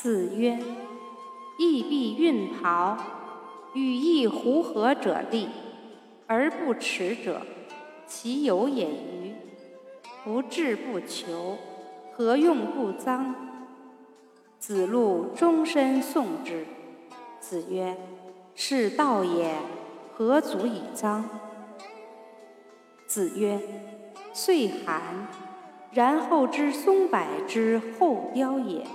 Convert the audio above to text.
子曰：“义必运袍，与义胡合者立，而不耻者，其有也与？不志不求，何用不臧？”子路终身诵之。子曰：“是道也，何足以臧？”子曰：“岁寒，然后知松柏之后凋也。”